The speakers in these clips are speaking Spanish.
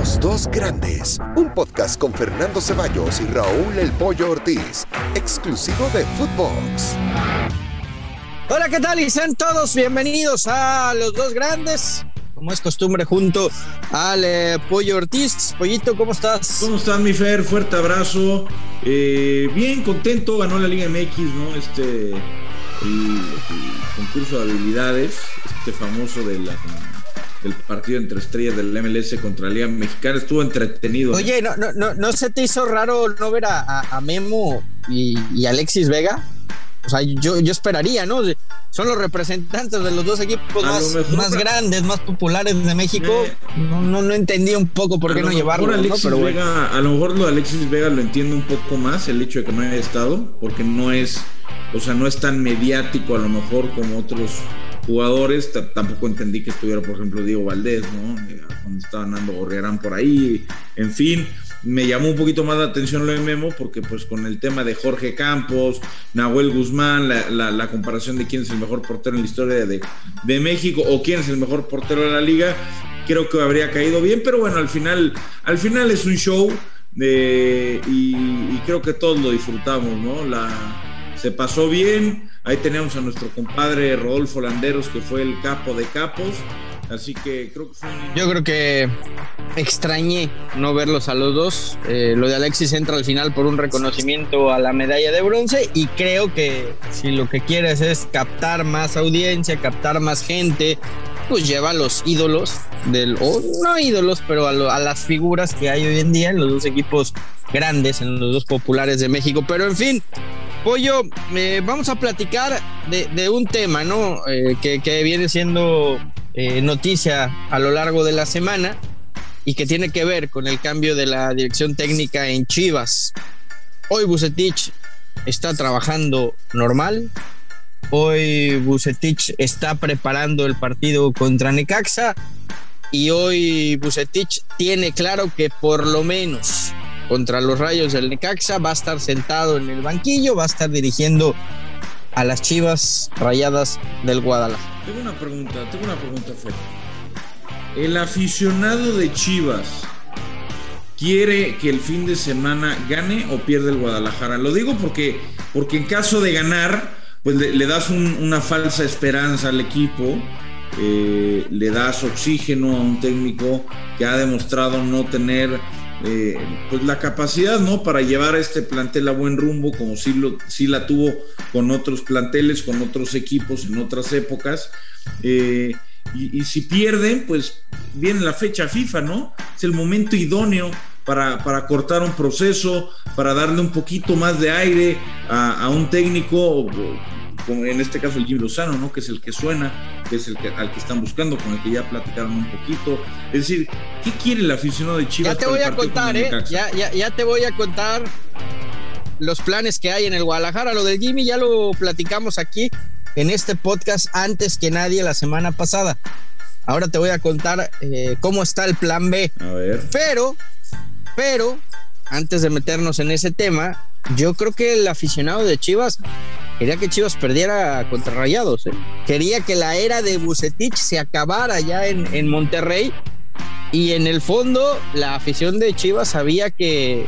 Los dos grandes, un podcast con Fernando Ceballos y Raúl El Pollo Ortiz, exclusivo de Footbox. Hola, ¿qué tal? Y sean todos bienvenidos a Los dos grandes. Como es costumbre, junto al eh, Pollo Ortiz. Pollito, ¿cómo estás? ¿Cómo estás, mi Fer? Fuerte abrazo. Eh, bien, contento, ganó la Liga MX, ¿no? Este, el, concurso de habilidades, este famoso de la, del partido entre estrellas del MLS contra la Liga Mexicana, estuvo entretenido. Oye, ¿no, no, no, ¿no se te hizo raro no ver a, a Memo y, y Alexis Vega? O sea, yo, yo esperaría, ¿no? Son los representantes de los dos equipos más, más grandes, más populares de México. Eh, no, no, no, entendí un poco por qué no llevarlo. ¿no? Pero Vega, bueno. A lo mejor lo de Alexis Vega lo entiendo un poco más, el hecho de que no haya estado, porque no es, o sea, no es tan mediático a lo mejor como otros jugadores. Tampoco entendí que estuviera, por ejemplo, Diego Valdés, ¿no? Eh, cuando estaban Nando Gorriarán por ahí. En fin me llamó un poquito más la atención lo de Memo porque pues con el tema de Jorge Campos, Nahuel Guzmán, la, la, la comparación de quién es el mejor portero en la historia de, de, México o quién es el mejor portero de la liga, creo que habría caído bien, pero bueno, al final, al final es un show de, y, y, creo que todos lo disfrutamos, ¿no? La, se pasó bien, ahí tenemos a nuestro compadre Rodolfo Landeros que fue el capo de capos. Así que creo que fue un... Yo creo que extrañé no verlos a los dos. Eh, lo de Alexis entra al final por un reconocimiento a la medalla de bronce y creo que si lo que quieres es captar más audiencia, captar más gente, pues lleva a los ídolos del, o no ídolos, pero a, lo, a, las figuras que hay hoy en día en los dos equipos grandes, en los dos populares de México. Pero en fin, Pollo, eh, vamos a platicar de, un tema, ¿no? Eh, que, que, viene siendo eh, noticia a lo largo de la semana y que tiene que ver con el cambio de la dirección técnica en Chivas. Hoy Bucetich está trabajando normal. Hoy Bucetich está preparando el partido contra Necaxa y hoy Bucetich tiene claro que por lo menos contra los Rayos del Necaxa va a estar sentado en el banquillo, va a estar dirigiendo a las Chivas Rayadas del Guadalajara. Tengo una pregunta, tengo una pregunta, Fer. El aficionado de Chivas quiere que el fin de semana gane o pierde el Guadalajara. Lo digo porque, porque en caso de ganar, pues le, das un, una falsa esperanza al equipo. Eh, le das oxígeno a un técnico que ha demostrado no tener eh, pues la capacidad no para llevar a este plantel a buen rumbo como si, lo, si la tuvo con otros planteles con otros equipos en otras épocas. Eh, y, y, si pierden pues viene la fecha FIFA no es el momento idóneo para, para cortar un proceso para darle un poquito más de aire a, a un técnico como en este caso el Jimmy Lozano, ¿no? que es el que suena, que es el que, al que están buscando, con el que ya platicaron un poquito. Es decir, ¿qué quiere el aficionado de Chivas? Ya te voy a contar, ¿eh? Ya, ya, ya te voy a contar los planes que hay en el Guadalajara. Lo del Jimmy ya lo platicamos aquí en este podcast antes que nadie la semana pasada. Ahora te voy a contar eh, cómo está el plan B. A ver. Pero, pero, antes de meternos en ese tema, yo creo que el aficionado de Chivas quería que Chivas perdiera contra Rayados. ¿eh? Quería que la era de Bucetich se acabara ya en, Monterrey. Y en el fondo, la afición de Chivas sabía que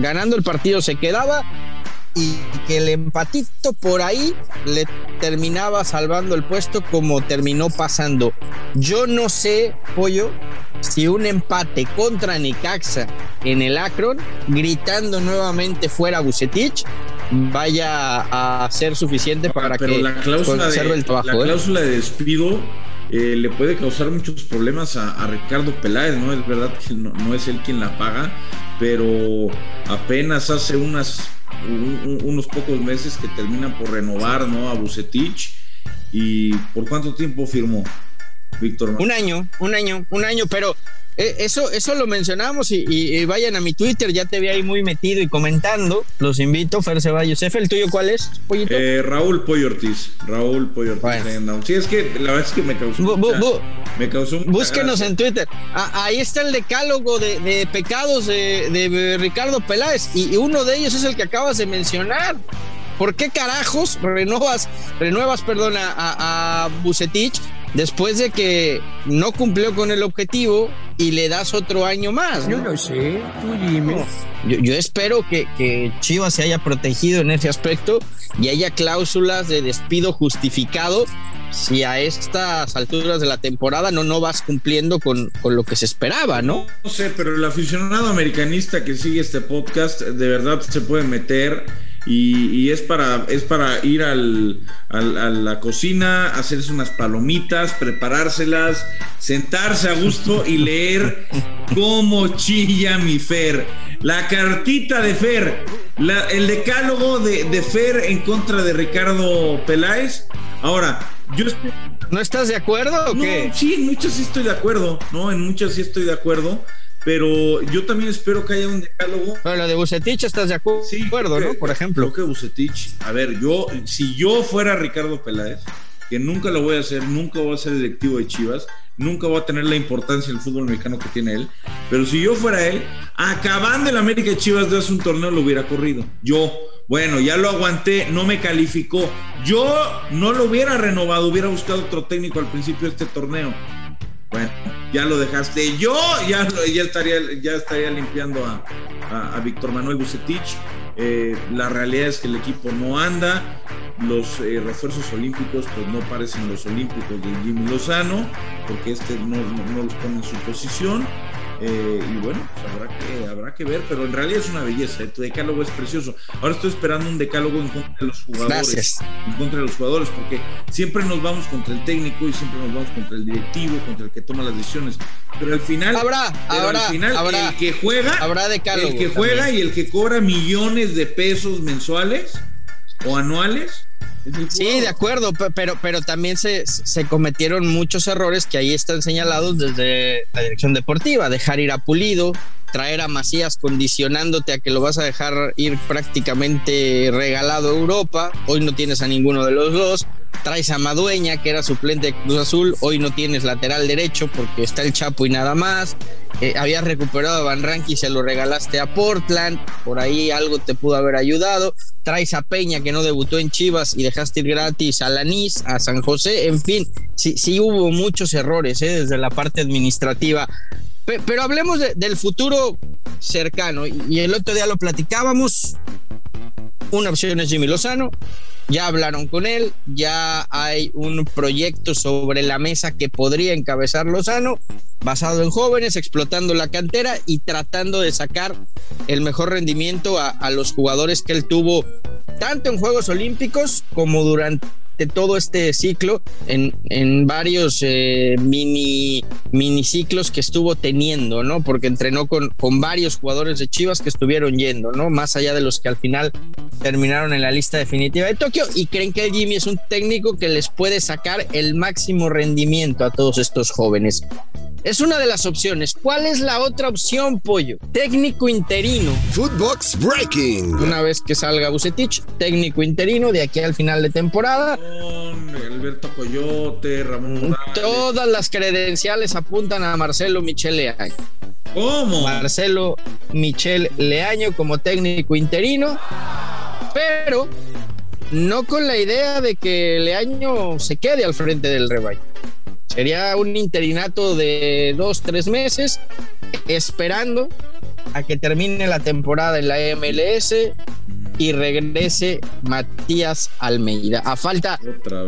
ganando el partido se quedaba y que el empatito por ahí le terminaba salvando el puesto como terminó pasando. Yo no sé, Pollo, si un empate contra Necaxa en el Akron, gritando nuevamente fuera Bucetich, vaya a ser suficiente para Pero que la cláusula conserve de, el trabajo. La ¿eh? cláusula de despido eh, le puede causar muchos problemas a, a, Ricardo Peláez, ¿no? Es verdad que no, no, es él quien la paga, pero apenas hace unas, un, unos pocos meses que termina por renovar, ¿no? A Bucetich. ¿Y por cuánto tiempo firmó? Víctor. Un año, un año, un año, pero eh, eso, eso lo mencionamos y, y, y, vayan a mi Twitter, ya te vi ahí muy metido y comentando. Los invito, Fer Ceballos. ¿El tuyo cuál es, Pollito? Eh, Raúl Pollo Ortiz. Raúl Pollo Ortiz. Bueno. Sí, es que la verdad es que me causó. Bu, me causó búsquenos en Twitter. Ah, ahí está el decálogo de, de pecados de, de, Ricardo Peláez y, y uno de ellos es el que acabas de mencionar. ¿Por qué carajos renuevas, renuevas perdón, a, a, a Bucetich después de que no cumplió con el objetivo y le das otro año más. ¿no? Yo lo sé, tú dime. Yo, espero que, que, Chivas se haya protegido en ese aspecto y haya cláusulas de despido justificado si a estas alturas de la temporada no, no vas cumpliendo con, con lo que se esperaba, ¿no? No sé, pero el aficionado americanista que sigue este podcast de verdad se puede meter y, es, para, es para ir al, a la cocina, hacerse unas palomitas, preparárselas, sentarse a gusto y leer cómo chilla mi Fer. La cartita de Fer, el decálogo de, Fer en contra de Ricardo Peláez. Ahora, yo ¿No estás de acuerdo o qué? Sí, en muchas sí estoy de acuerdo, ¿no? En muchas sí estoy de acuerdo pero yo también espero que haya un decálogo. Pero lo de Bucetich estás de acuerdo, ¿no? Por ejemplo. Creo que Bucetich, a ver, yo, si yo fuera Ricardo Peláez, que nunca lo voy a hacer, nunca voy a ser directivo de Chivas, nunca voy a tener la importancia del fútbol mexicano que tiene él, pero si yo fuera él, acabando el América de Chivas de hace un torneo lo hubiera corrido. Yo, bueno, ya lo aguanté, no me calificó. Yo no lo hubiera renovado, hubiera buscado otro técnico al principio de este torneo bueno, ya lo dejaste. Yo ya, ya, estaría, ya estaría limpiando a, Víctor Manuel Bucetich. Eh, la realidad es que el equipo no anda. Los eh, refuerzos olímpicos pues no parecen los olímpicos de Jimmy Lozano, porque este no, no los pone en su posición. Eh, y bueno, pues habrá, que, habrá que ver, pero en realidad es una belleza. Tu decálogo es precioso. Ahora estoy esperando un decálogo en contra de los jugadores. En contra de los jugadores, porque siempre nos vamos contra el técnico y siempre nos vamos contra el directivo, contra el que toma las decisiones. Pero al final, habrá, habrá, al final el que juega, habrá decálogo el que juega y el que cobra millones de pesos mensuales o anuales Sí, de acuerdo, pero, pero también se, se, cometieron muchos errores que ahí están señalados desde la dirección deportiva, dejar ir a Pulido, traer a Macías condicionándote a que lo vas a dejar ir prácticamente regalado a Europa, hoy no tienes a ninguno de los dos, traes a Madueña, que era suplente de Cruz Azul, hoy no tienes lateral derecho porque está el Chapo y nada más. Eh, habías recuperado a Van Ranky y se lo regalaste a Portland, por ahí algo te pudo haber ayudado. Traes a Peña, que no debutó en Chivas, y dejaste ir gratis a Lanís, a San José, en fin, sí, sí hubo muchos errores eh, desde la parte administrativa. Pero, hablemos del futuro cercano, y el otro día lo platicábamos. Una opción es Jimmy Lozano, ya hablaron con él, ya hay un proyecto sobre la mesa que podría encabezar Lozano, basado en jóvenes, explotando la cantera y tratando de sacar el mejor rendimiento a, a los jugadores que él tuvo tanto en Juegos Olímpicos como durante todo este ciclo en, en varios eh, mini, mini ciclos que estuvo teniendo, ¿no? Porque entrenó con, con varios jugadores de Chivas que estuvieron yendo, ¿no? Más allá de los que al final terminaron en la lista definitiva de Tokio y creen que el Jimmy es un técnico que les puede sacar el máximo rendimiento a todos estos jóvenes. Es una de las opciones. ¿Cuál es la otra opción, Pollo? Técnico interino. Footbox Breaking. Una vez que salga Bucetich, técnico interino de aquí al final de temporada. Alberto Coyote, Ramón. Todas las credenciales apuntan a Marcelo Michel Leaño. ¿Cómo? Marcelo Michel Leaño como técnico interino, pero no con la idea de que Leaño se quede al frente del rebaño. Sería un interinato de dos, tres meses, esperando a que termine la temporada en la MLS y regrese Matías Almeida. A falta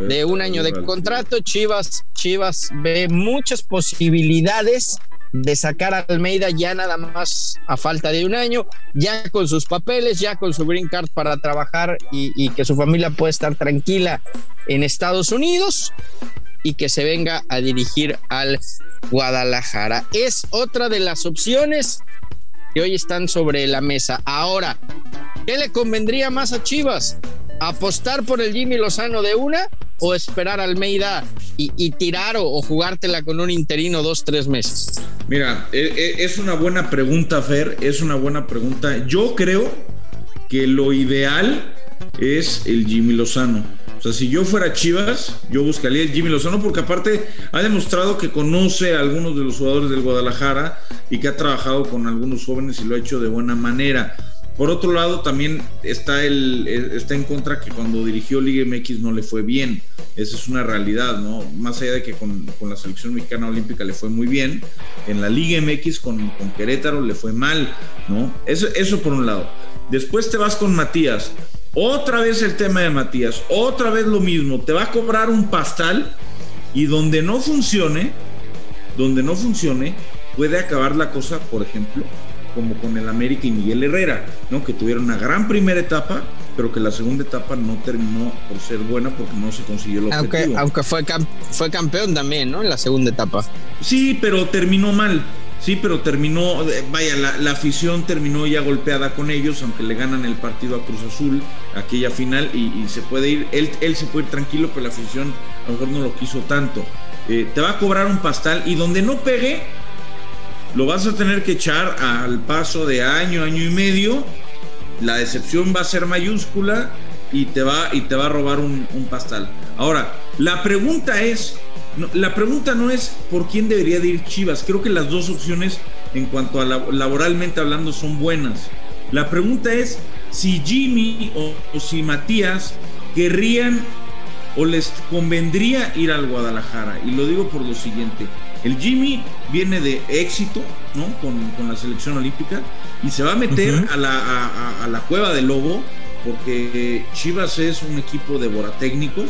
de un año de contrato, Chivas, Chivas ve muchas posibilidades de sacar a Almeida ya nada más a falta de un año, ya con sus papeles, ya con su green card para trabajar y, y que su familia pueda estar tranquila en Estados Unidos y que se venga a dirigir al Guadalajara. Es otra de las opciones que hoy están sobre la mesa. Ahora, ¿qué le convendría más a Chivas? ¿Apostar por el Jimmy Lozano de una o esperar a Almeida y, tirar o, jugártela con un interino dos, tres meses? Mira, e, e, es una buena pregunta, Fer, es una buena pregunta. Yo creo que lo ideal es el Jimmy Lozano o sea, si yo fuera Chivas, yo buscaría el Jimmy Lozano porque aparte ha demostrado que conoce a algunos de los jugadores del Guadalajara y que ha trabajado con algunos jóvenes y lo ha hecho de buena manera. Por otro lado, también está, el, está en contra que cuando dirigió Liga MX no le fue bien. Esa es una realidad, ¿no? Más allá de que con, la selección mexicana olímpica le fue muy bien, en la Liga MX con, con Querétaro le fue mal, ¿no? Eso, eso por un lado. Después te vas con Matías. Otra vez el tema de Matías, otra vez lo mismo. Te va a cobrar un pastal y donde no funcione, donde no funcione, puede acabar la cosa, por ejemplo, como con el América y Miguel Herrera, ¿no? Que tuvieron una gran primera etapa, pero que la segunda etapa no terminó por ser buena porque no se consiguió el objetivo. Aunque, aunque fue, fue campeón también, ¿no? En la segunda etapa. Sí, pero terminó mal. Sí, pero terminó, eh, vaya, la, afición terminó ya golpeada con ellos, aunque le ganan el partido a Cruz Azul, aquella final, y, se puede ir, él, se puede ir tranquilo, pero la afición a lo mejor no lo quiso tanto. Eh, te va a cobrar un pastal y donde no pegue, lo vas a tener que echar al paso de año, año y medio. La decepción va a ser mayúscula y te va, y te va a robar un, pastal. Ahora, la pregunta es, la pregunta no es por quién debería de ir Chivas. Creo que las dos opciones en cuanto a laboralmente hablando son buenas. La pregunta es si Jimmy o si Matías querrían o les convendría ir al Guadalajara. Y lo digo por lo siguiente. El Jimmy viene de éxito, ¿no? Con, la selección olímpica y se va a meter a, la, a, la cueva del lobo porque Chivas es un equipo de boratécnicos.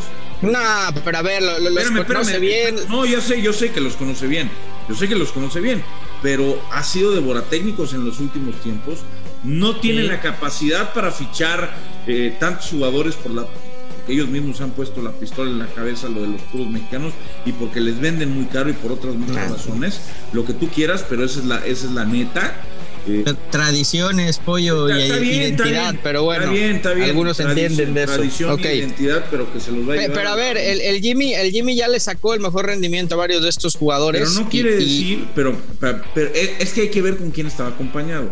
No, pero a ver, los conoce bien. No, yo sé, yo sé que los conoce bien. Yo sé que los conoce bien, pero ha sido de boratécnicos en los últimos tiempos. No tiene la capacidad para fichar eh, tantos jugadores por la que ellos mismos han puesto la pistola en la cabeza lo de los puros mexicanos y porque les venden muy caro y por otras muchas razones, lo que tú quieras, pero esa es la, esa es la neta. Tradiciones, pollo y identidad, pero bueno, algunos entienden de eso. Tradición y identidad, pero que se los va a Pero, a ver, el, Jimmy, el Jimmy ya le sacó el mejor rendimiento a varios de estos jugadores. Pero no quiere decir, pero, es que hay que ver con quién estaba acompañado.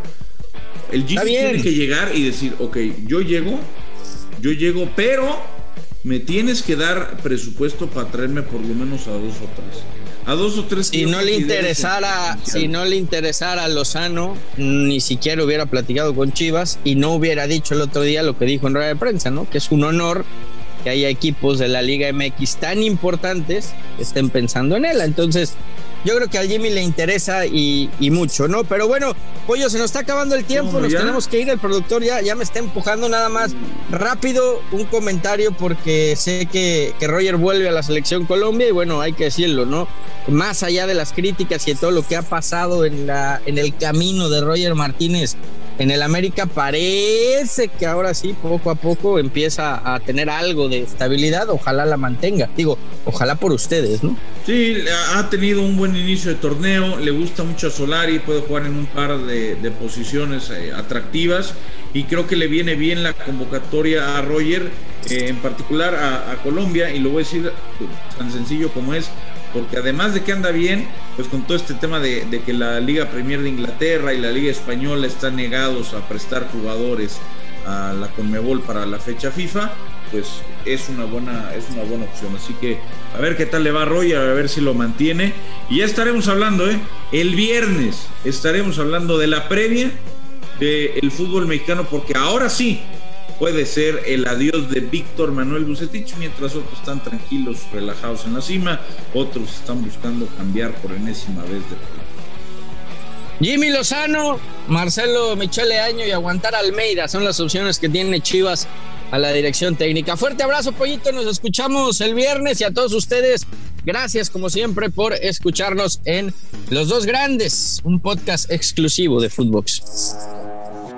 El Jimmy tiene que llegar y decir, ok, yo llego, yo llego, pero me tienes que dar presupuesto para traerme por lo menos a dos o tres. A dos o tres. Si no le interesara, si no le interesara a Lozano, ni siquiera hubiera platicado con Chivas y no hubiera dicho el otro día lo que dijo en rueda de prensa, ¿no? Que es un honor que haya equipos de la Liga MX tan importantes que estén pensando en él. Entonces, yo creo que al Jimmy le interesa y, mucho, ¿no? Pero bueno, Pollo, se nos está acabando el tiempo, nos tenemos que ir, el productor ya, ya me está empujando nada más. Rápido, un comentario porque sé que, que Roger vuelve a la selección Colombia y bueno, hay que decirlo, ¿no? Más allá de las críticas y de todo lo que ha pasado en, la, en el camino de Roger Martínez en el América parece que ahora sí, poco a poco empieza a tener algo de estabilidad. Ojalá la mantenga. Digo, ojalá por ustedes, ¿no? Sí, ha tenido un buen inicio de torneo. Le gusta mucho a Solari, puede jugar en un par de, posiciones eh, atractivas. Y creo que le viene bien la convocatoria a Roger, eh, en particular a Colombia. Y lo voy a decir tan sencillo como es porque además de que anda bien, pues con todo este tema de, que la Liga Premier de Inglaterra y la Liga Española están negados a prestar jugadores a la Conmebol para la fecha FIFA, pues es una buena, es una buena opción. Así que a ver qué tal le va a Roger, a ver si lo mantiene. Y ya estaremos hablando, ¿eh? El viernes estaremos hablando de la previa del fútbol mexicano, porque ahora sí, puede ser el adiós de Víctor Manuel Bucetich, mientras otros están tranquilos, relajados en la cima, otros están buscando cambiar por enésima vez de Jimmy Lozano, Marcelo Michele Año y aguantar Almeida son las opciones que tiene Chivas a la dirección técnica. Fuerte abrazo, Pollito. Nos escuchamos el viernes y a todos ustedes, gracias como siempre por escucharnos en Los Dos Grandes, un podcast exclusivo de Footbox.